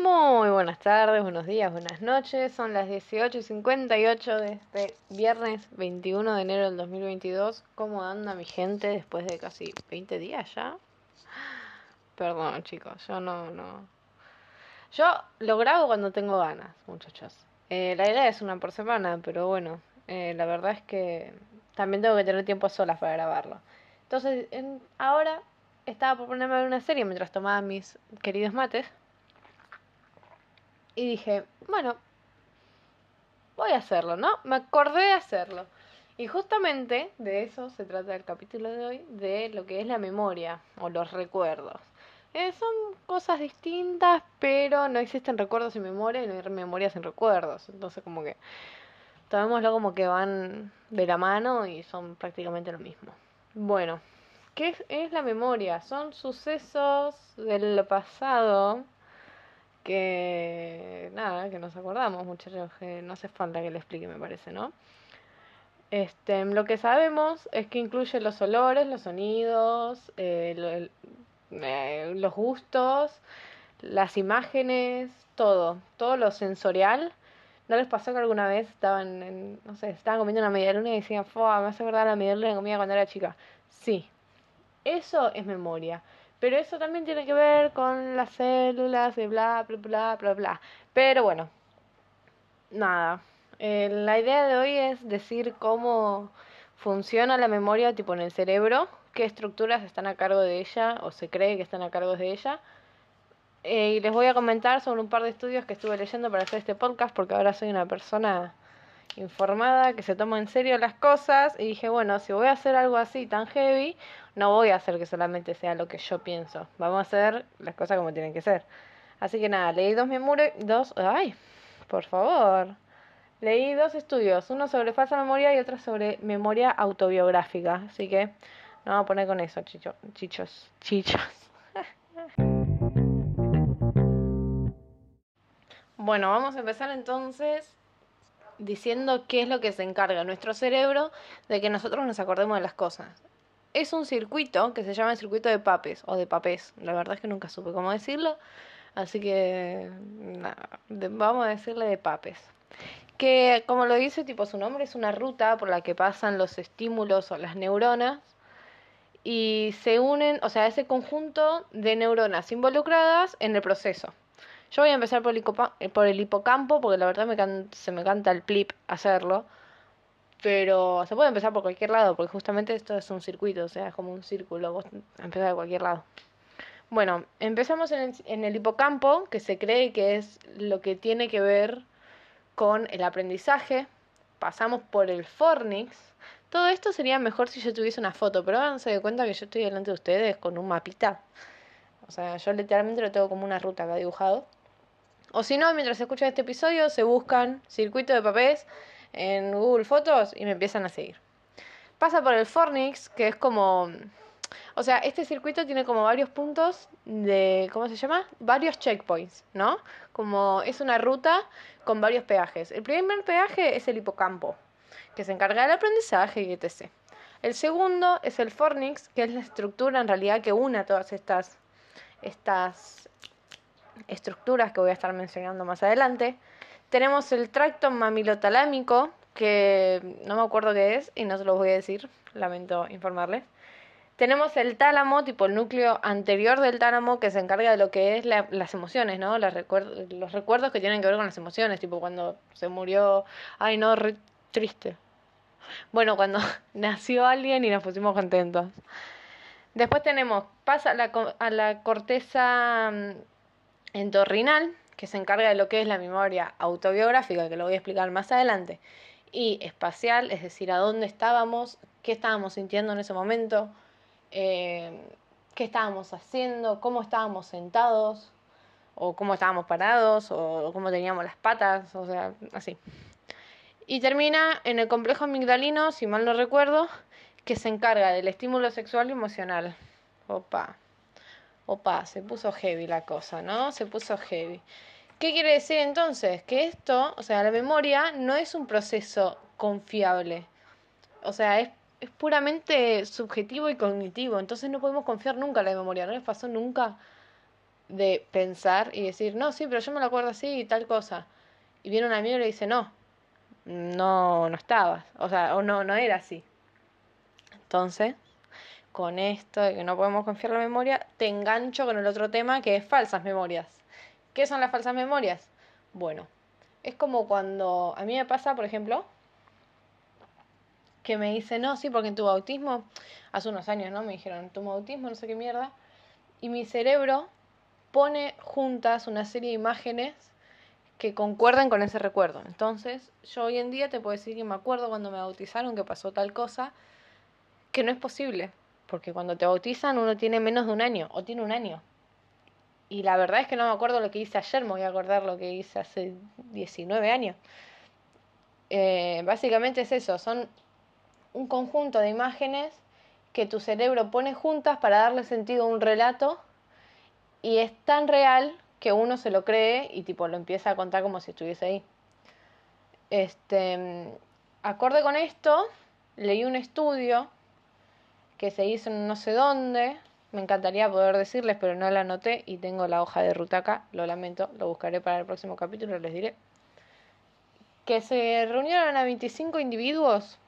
Muy buenas tardes, buenos días, buenas noches. Son las 18.58 de este viernes 21 de enero del 2022. ¿Cómo anda mi gente después de casi 20 días ya? Perdón chicos, yo no, no. Yo lo grabo cuando tengo ganas, muchachos. Eh, la idea es una por semana, pero bueno, eh, la verdad es que también tengo que tener tiempo solas para grabarlo. Entonces, en, ahora estaba por ponerme a ver una serie mientras tomaba mis queridos mates. Y dije, bueno, voy a hacerlo, ¿no? Me acordé de hacerlo. Y justamente de eso se trata el capítulo de hoy, de lo que es la memoria o los recuerdos. Eh, son cosas distintas, pero no existen recuerdos sin memoria y no hay memoria sin recuerdos. Entonces como que tomémoslo como que van de la mano y son prácticamente lo mismo. Bueno, ¿qué es, la memoria? Son sucesos del pasado que nada, que nos acordamos muchachos, que no hace falta que le explique me parece, ¿no? Este, lo que sabemos es que incluye los olores, los sonidos, eh, eh, los gustos, las imágenes, todo, todo lo sensorial. ¿No les pasó que alguna vez estaban, en, no sé, estaban comiendo una media luna y decían. Me hace acordar la media luna que comía cuando era chica. Sí, eso es memoria. Pero eso también tiene que ver con las células y bla, bla, bla, bla, bla. Pero bueno, nada. Eh, la idea de hoy es decir cómo funciona la memoria tipo en el cerebro, qué estructuras están a cargo de ella o se cree que están a cargo de ella. Eh, y les voy a comentar sobre un par de estudios que estuve leyendo para hacer este podcast porque ahora soy una persona informada, que se toma en serio las cosas y dije, bueno, si voy a hacer algo así tan heavy, no voy a hacer que solamente sea lo que yo pienso, vamos a hacer las cosas como tienen que ser. Así que nada, leí dos memorias, dos, ay, por favor. Leí dos estudios, uno sobre falsa memoria y otro sobre memoria autobiográfica, así que no vamos a poner con eso, chicho, chichos, chichos. bueno, vamos a empezar entonces diciendo qué es lo que se encarga nuestro cerebro de que nosotros nos acordemos de las cosas. Es un circuito que se llama el circuito de papes o de papés. La verdad es que nunca supe cómo decirlo, así que vamos a decirle de papes. Que como lo dice tipo su nombre es una ruta por la que pasan los estímulos o las neuronas y se unen, o sea, ese conjunto de neuronas involucradas en el proceso. Yo voy a empezar por el, eh, por el hipocampo porque la verdad me se me canta el plip hacerlo. Pero se puede empezar por cualquier lado porque justamente esto es un circuito, o sea, es como un círculo, vos empezás de cualquier lado. Bueno, empezamos en el, en el hipocampo, que se cree que es lo que tiene que ver con el aprendizaje. Pasamos por el fornix. Todo esto sería mejor si yo tuviese una foto, pero háganse de cuenta que yo estoy delante de ustedes con un mapita. O sea, yo literalmente lo tengo como una ruta acá dibujado. O si no, mientras escuchan este episodio, se buscan circuito de papés en Google Fotos y me empiezan a seguir. Pasa por el Fornix, que es como... O sea, este circuito tiene como varios puntos de... ¿Cómo se llama? Varios checkpoints, ¿no? Como es una ruta con varios peajes. El primer peaje es el hipocampo, que se encarga del aprendizaje y etc. El segundo es el Fornix, que es la estructura en realidad que une a todas estas, estas estructuras que voy a estar mencionando más adelante. Tenemos el tracto mamilotalámico, que no me acuerdo qué es y no se lo voy a decir, lamento informarles. Tenemos el tálamo, tipo el núcleo anterior del tálamo, que se encarga de lo que es las emociones, ¿no? los recuerdos que tienen que ver con las emociones, tipo cuando se murió, ay no, triste. Bueno, cuando nació alguien y nos pusimos contentos. Después tenemos, pasa a la, a la corteza mm, entorrinal, que se encarga de lo que es la memoria autobiográfica, que lo voy a explicar más adelante, y espacial, es decir, a dónde estábamos, qué estábamos sintiendo en ese momento, eh, qué estábamos haciendo, cómo estábamos sentados, o cómo estábamos parados, o cómo teníamos las patas, o sea, así. Y termina en el complejo amigdalino, si mal no recuerdo, que se encarga del estímulo sexual y emocional. Opa opa, se puso heavy la cosa, ¿no? Se puso heavy. ¿Qué quiere decir entonces? Que esto, o sea, la memoria no es un proceso confiable. O sea, es, es puramente subjetivo y cognitivo. Entonces no podemos confiar nunca en la memoria. ¿No les pasó nunca de pensar y decir, no, sí, pero yo me lo acuerdo así y tal cosa. Y viene un amigo y le dice, no, no, no estabas, o sea, o no, no era así. Entonces, con esto de que no podemos confiar la memoria, te engancho con el otro tema que es falsas memorias. ¿Qué son las falsas memorias? Bueno, es como cuando a mí me pasa, por ejemplo, que me dice, no, sí, porque en tu bautismo, hace unos años, ¿no? Me dijeron, tu bautismo, no sé qué mierda, y mi cerebro pone juntas una serie de imágenes que concuerdan con ese recuerdo. Entonces, yo hoy en día te puedo decir que me acuerdo cuando me bautizaron que pasó tal cosa, que no es posible, porque cuando te bautizan uno tiene menos de un año, o tiene un año. Y la verdad es que no me acuerdo lo que hice ayer, me voy a acordar lo que hice hace 19 años. Eh, básicamente es eso, son un conjunto de imágenes que tu cerebro pone juntas para darle sentido a un relato y es tan real que uno se lo cree y tipo lo empieza a contar como si estuviese ahí. Este, acorde con esto, leí un estudio que se hizo en no sé dónde, me encantaría poder decirles, pero no la anoté y tengo la hoja de ruta acá, lo lamento, lo buscaré para el próximo capítulo, les diré. Que se reunieron a 25 individuos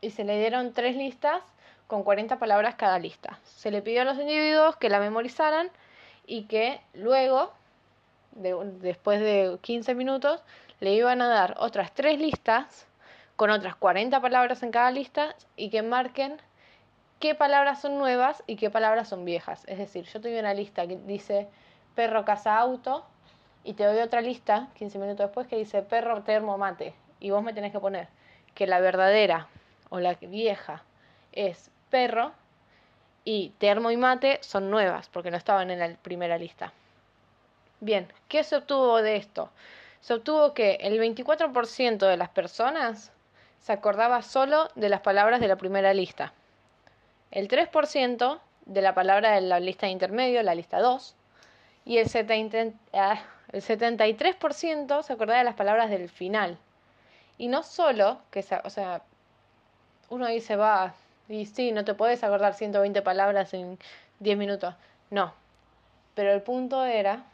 y se le dieron tres listas con 40 palabras cada lista. Se le pidió a los individuos que la memorizaran y que luego, después de 15 minutos, le iban a dar otras tres listas con otras 40 palabras en cada lista y que marquen qué palabras son nuevas y qué palabras son viejas. Es decir, yo tuve una lista que dice perro, casa, auto y te doy otra lista 15 minutos después que dice perro, termo, mate. Y vos me tenés que poner que la verdadera o la vieja es perro y termo y mate son nuevas porque no estaban en la primera lista. Bien, ¿qué se obtuvo de esto? Se obtuvo que el 24% de las personas se acordaba solo de las palabras de la primera lista. El 3% de la palabra de la lista de intermedio, la lista 2. Y el, 70, ah, el 73% se acordaba de las palabras del final. Y no solo que, o sea, uno dice, va, y sí, no te puedes acordar 120 palabras en 10 minutos. No. Pero el punto era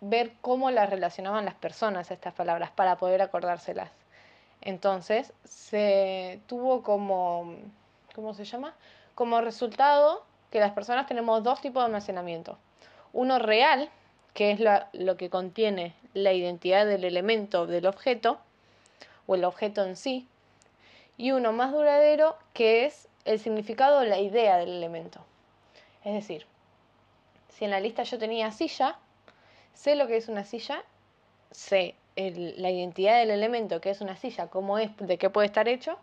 ver cómo las relacionaban las personas estas palabras para poder acordárselas. Entonces, se tuvo como, ¿cómo se llama? Como resultado que las personas tenemos dos tipos de almacenamiento. Uno real, que es lo que contiene la identidad del elemento del objeto, o el objeto en sí, y uno más duradero que es el significado o la idea del elemento. Es decir, si en la lista yo tenía silla, sé lo que es una silla, sé la identidad del elemento que es una silla, cómo es, de qué puede estar hecho,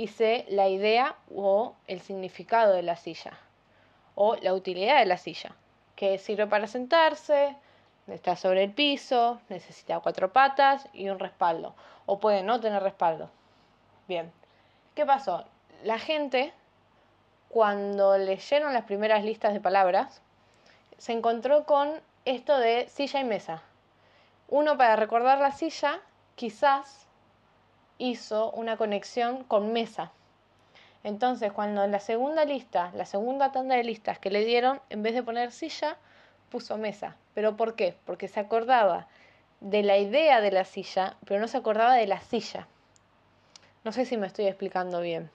y la idea o el significado de la silla, o la utilidad de la silla, que sirve para sentarse, está sobre el piso, necesita cuatro patas y un respaldo, o puede no tener respaldo. Bien, ¿Qué pasó? La gente, cuando leyeron las primeras listas de palabras, se encontró con esto de silla y mesa. Uno para recordar la silla, quizás hizo una conexión con mesa. Entonces, cuando en la segunda lista, la segunda tanda de listas que le dieron, en vez de poner silla, puso mesa. ¿Pero por qué? Porque se acordaba de la idea de la silla, pero no se acordaba de la silla. No sé si me estoy explicando bien.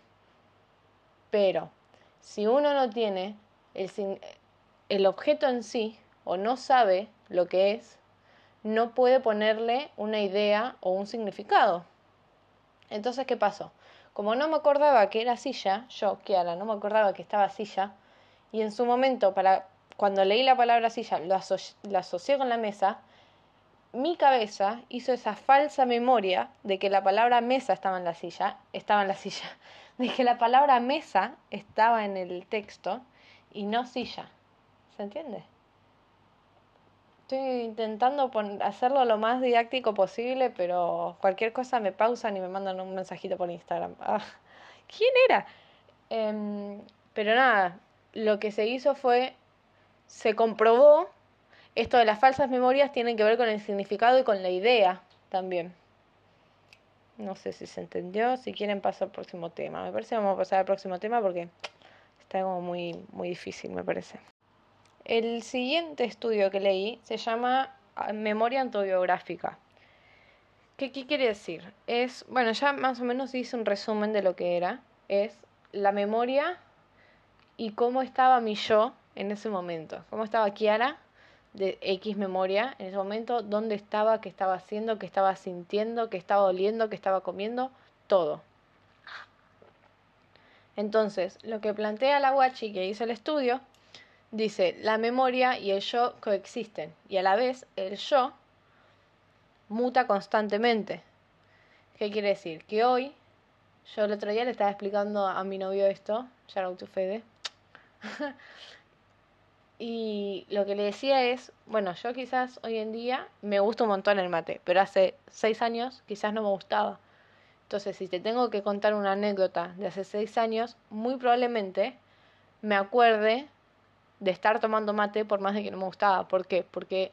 Pero si uno no tiene el, el objeto en sí o no sabe lo que es, no puede ponerle una idea o un significado. Entonces, ¿qué pasó? Como no me acordaba que era silla, yo, Kiara, no me acordaba que estaba silla, y en su momento, para cuando leí la palabra silla, lo, lo asocié con la mesa, mi cabeza hizo esa falsa memoria de que la palabra mesa estaba en la silla, estaba en la silla, de que la palabra mesa estaba en el texto y no silla. ¿Se entiende? Estoy intentando hacerlo lo más didáctico posible, pero cualquier cosa me pausan y me mandan un mensajito por Instagram. Ah, ¿Quién era? Em, pero nada, lo que se hizo fue, se comprobó esto de las falsas memorias tiene que ver con el significado y con la idea también. No sé si se entendió. Si quieren paso al próximo tema. Me parece que vamos a pasar al próximo tema porque está como muy, muy difícil, me parece. El siguiente estudio que leí se llama ah, Memoria autobiográfica. ¿Qué, ¿Qué quiere decir? Es, bueno, ya más o menos hice un resumen de lo que era. Es la memoria y cómo estaba mi yo en ese momento. Cómo estaba Kiara de X memoria en ese momento, dónde estaba, qué estaba haciendo, qué estaba sintiendo, qué estaba oliendo, qué estaba comiendo, todo. Entonces, lo que plantea la Guachi que hizo el estudio, dice, la memoria y el yo coexisten y a la vez el yo muta constantemente. ¿Qué quiere decir? Que hoy, yo el otro día le estaba explicando a mi novio esto, shout out Fede, y lo que le decía es, bueno, yo quizás hoy en día me gusta un montón el mate, pero hace seis años quizás no me gustaba. Entonces, si te tengo que contar una anécdota de hace seis años, muy probablemente me acuerde de estar tomando mate por más de que no me gustaba. ¿Por qué? Porque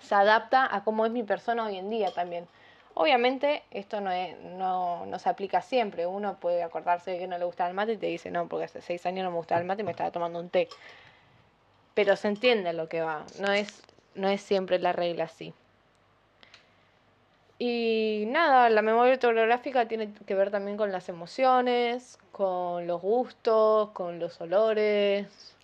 se adapta a cómo es mi persona hoy en día también. Obviamente esto no, es, no, no, se aplica siempre. Uno puede acordarse de que no le gusta el mate y te dice, no, porque hace seis años no me gustaba el mate y me estaba tomando un té. Pero se entiende lo que va. No es, no es siempre la regla así. Y nada, la memoria autobiográfica tiene que ver también con las emociones, con los gustos, con los olores,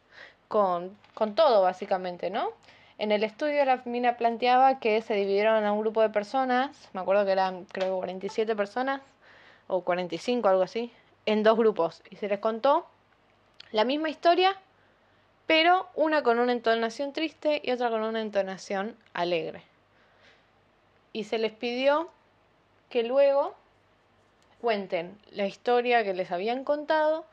con, todo básicamente, ¿no? En el estudio la mina planteaba que se dividieron a un grupo de personas, me acuerdo que eran creo 47 personas, o 45, algo así, en dos grupos. Y se les contó la misma historia, pero una con una entonación triste y otra con una entonación alegre y se les pidió que luego cuenten la historia que les habían contado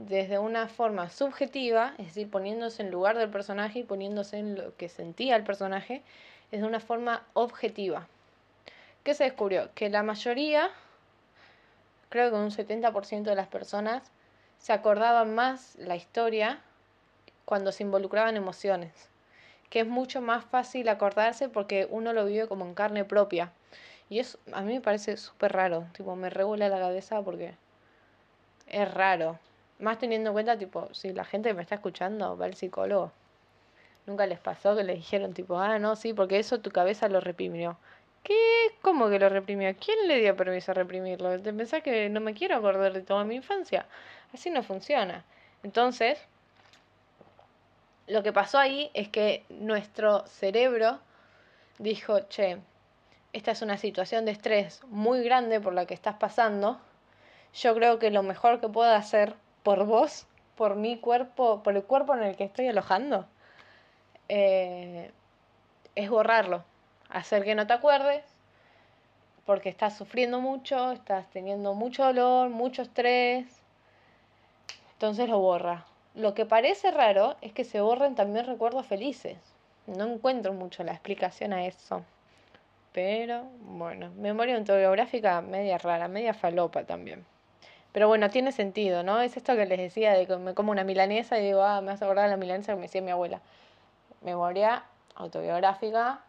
desde una forma subjetiva, es decir, poniéndose en lugar del personaje y poniéndose en lo que sentía el personaje, es de una forma objetiva. ¿Qué se descubrió? Que la mayoría, creo que un 70% de las personas, se acordaban más la historia cuando se involucraban emociones que es mucho más fácil acordarse porque uno lo vive como en carne propia. Y eso a mí me parece súper raro, tipo, me regula la cabeza porque es raro. Más teniendo en cuenta, tipo, si la gente me está escuchando va al psicólogo. Nunca les pasó que les dijeron, tipo, ah, no, sí, porque eso tu cabeza lo reprimió. ¿Qué? ¿Cómo que lo reprimió? ¿Quién le dio permiso a reprimirlo? ¿Te pensás que no me quiero acordar de toda mi infancia? Así no funciona. Entonces, lo que pasó ahí es que nuestro cerebro dijo, che, esta es una situación de estrés muy grande por la que estás pasando. Yo creo que lo mejor que puedo hacer por vos, por mi cuerpo, por el cuerpo en el que estoy alojando, eh, es borrarlo, hacer que no te acuerdes, porque estás sufriendo mucho, estás teniendo mucho dolor, mucho estrés, entonces lo borra. Lo que parece raro es que se borren también recuerdos felices. No encuentro mucho la explicación a eso. Pero bueno, memoria autobiográfica media rara, media falopa también. Pero bueno, tiene sentido, ¿no? Es esto que les decía de que me como una milanesa y digo, ah, me vas a acordar de la milanesa que me decía mi abuela. Memoria autobiográfica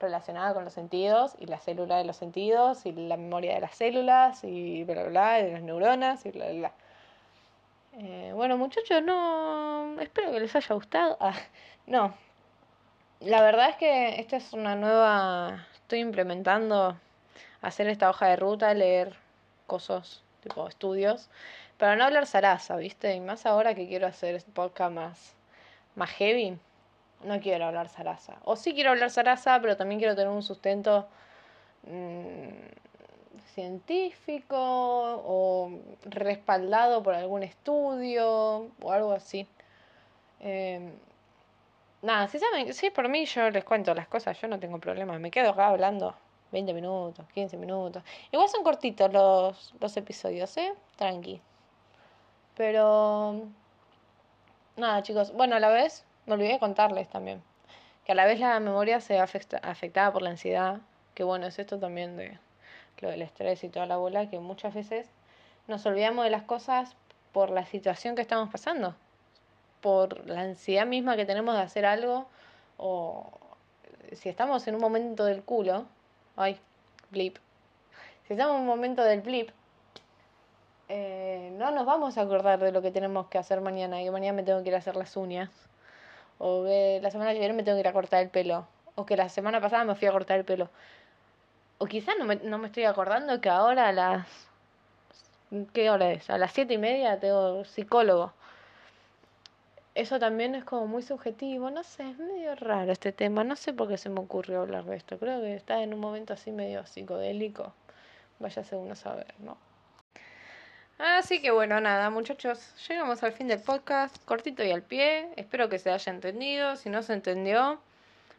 relacionada con los sentidos y la célula de los sentidos y la memoria de las células y bla, bla, bla, de las neuronas y bla, bla. Eh, bueno, muchachos, no. Espero que les haya gustado. Ah, no. La verdad es que esta es una nueva. Estoy implementando hacer esta hoja de ruta, leer cosas, tipo estudios, para no hablar zaraza, ¿viste? Y más ahora que quiero hacer este podcast más, más heavy, no quiero hablar zaraza. O sí quiero hablar zaraza, pero también quiero tener un sustento. Mmm, científico o respaldado por algún estudio o algo así. Em, nada, si saben, si por mí yo les cuento las cosas, yo no tengo problema, me quedo acá hablando 20 minutos, 15 minutos. Igual son cortitos los, los episodios, ¿eh? Tranqui. Pero... Nada, chicos. Bueno, a la vez, me olvidé de contarles también. Que a la vez la memoria se ve afectada por la ansiedad. Que bueno, es esto también de lo del estrés y toda la bola, que muchas veces nos olvidamos de las cosas por la situación que estamos pasando, por la ansiedad misma que tenemos de hacer algo, o si estamos en un momento del culo, ay, blip, si estamos en un momento del blip, eh, no nos vamos a acordar de lo que tenemos que hacer mañana, y mañana me tengo que ir a hacer las uñas, O que la semana que viene me tengo que ir a cortar el pelo. O que la semana pasada me fui a cortar el pelo. O quizás no me, no me estoy acordando que ahora a las... ¿Qué hora es? A las siete y media tengo psicólogo. Eso también es como muy subjetivo, no sé, es medio raro este tema, no sé por qué se me ocurrió hablar de esto, creo que está en un momento así medio psicodélico, váyase uno a saber, ¿no? Así que bueno, nada, muchachos, llegamos al fin del podcast, cortito y al pie. Espero que se haya entendido. Si no se entendió,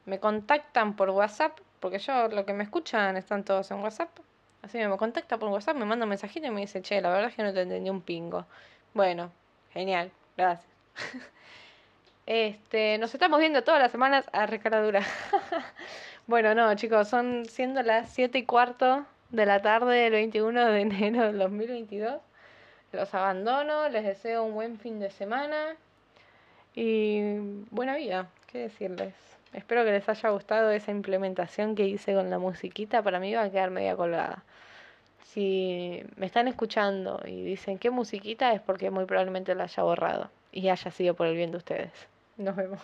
me contactan por WhatsApp, porque yo lo que me escuchan están todos en WhatsApp. Así que me contacta por WhatsApp, me manda un mensajito y me dice, che, la verdad es que no te entendí un pingo. Bueno, genial, gracias. Este, nos estamos viendo todas las semanas a recaradura. bueno, no, chicos, son siendo las 7 y cuarto de la tarde del 21 de enero del 2022. Los abandono, les deseo un buen fin de semana y buena vida, qué decirles. Espero que les haya gustado esa implementación que hice con la musiquita, para mí va a quedar media colgada. Si me están escuchando y dicen qué musiquita es porque muy probablemente la haya borrado y haya sido por el bien de ustedes. Nos vemos.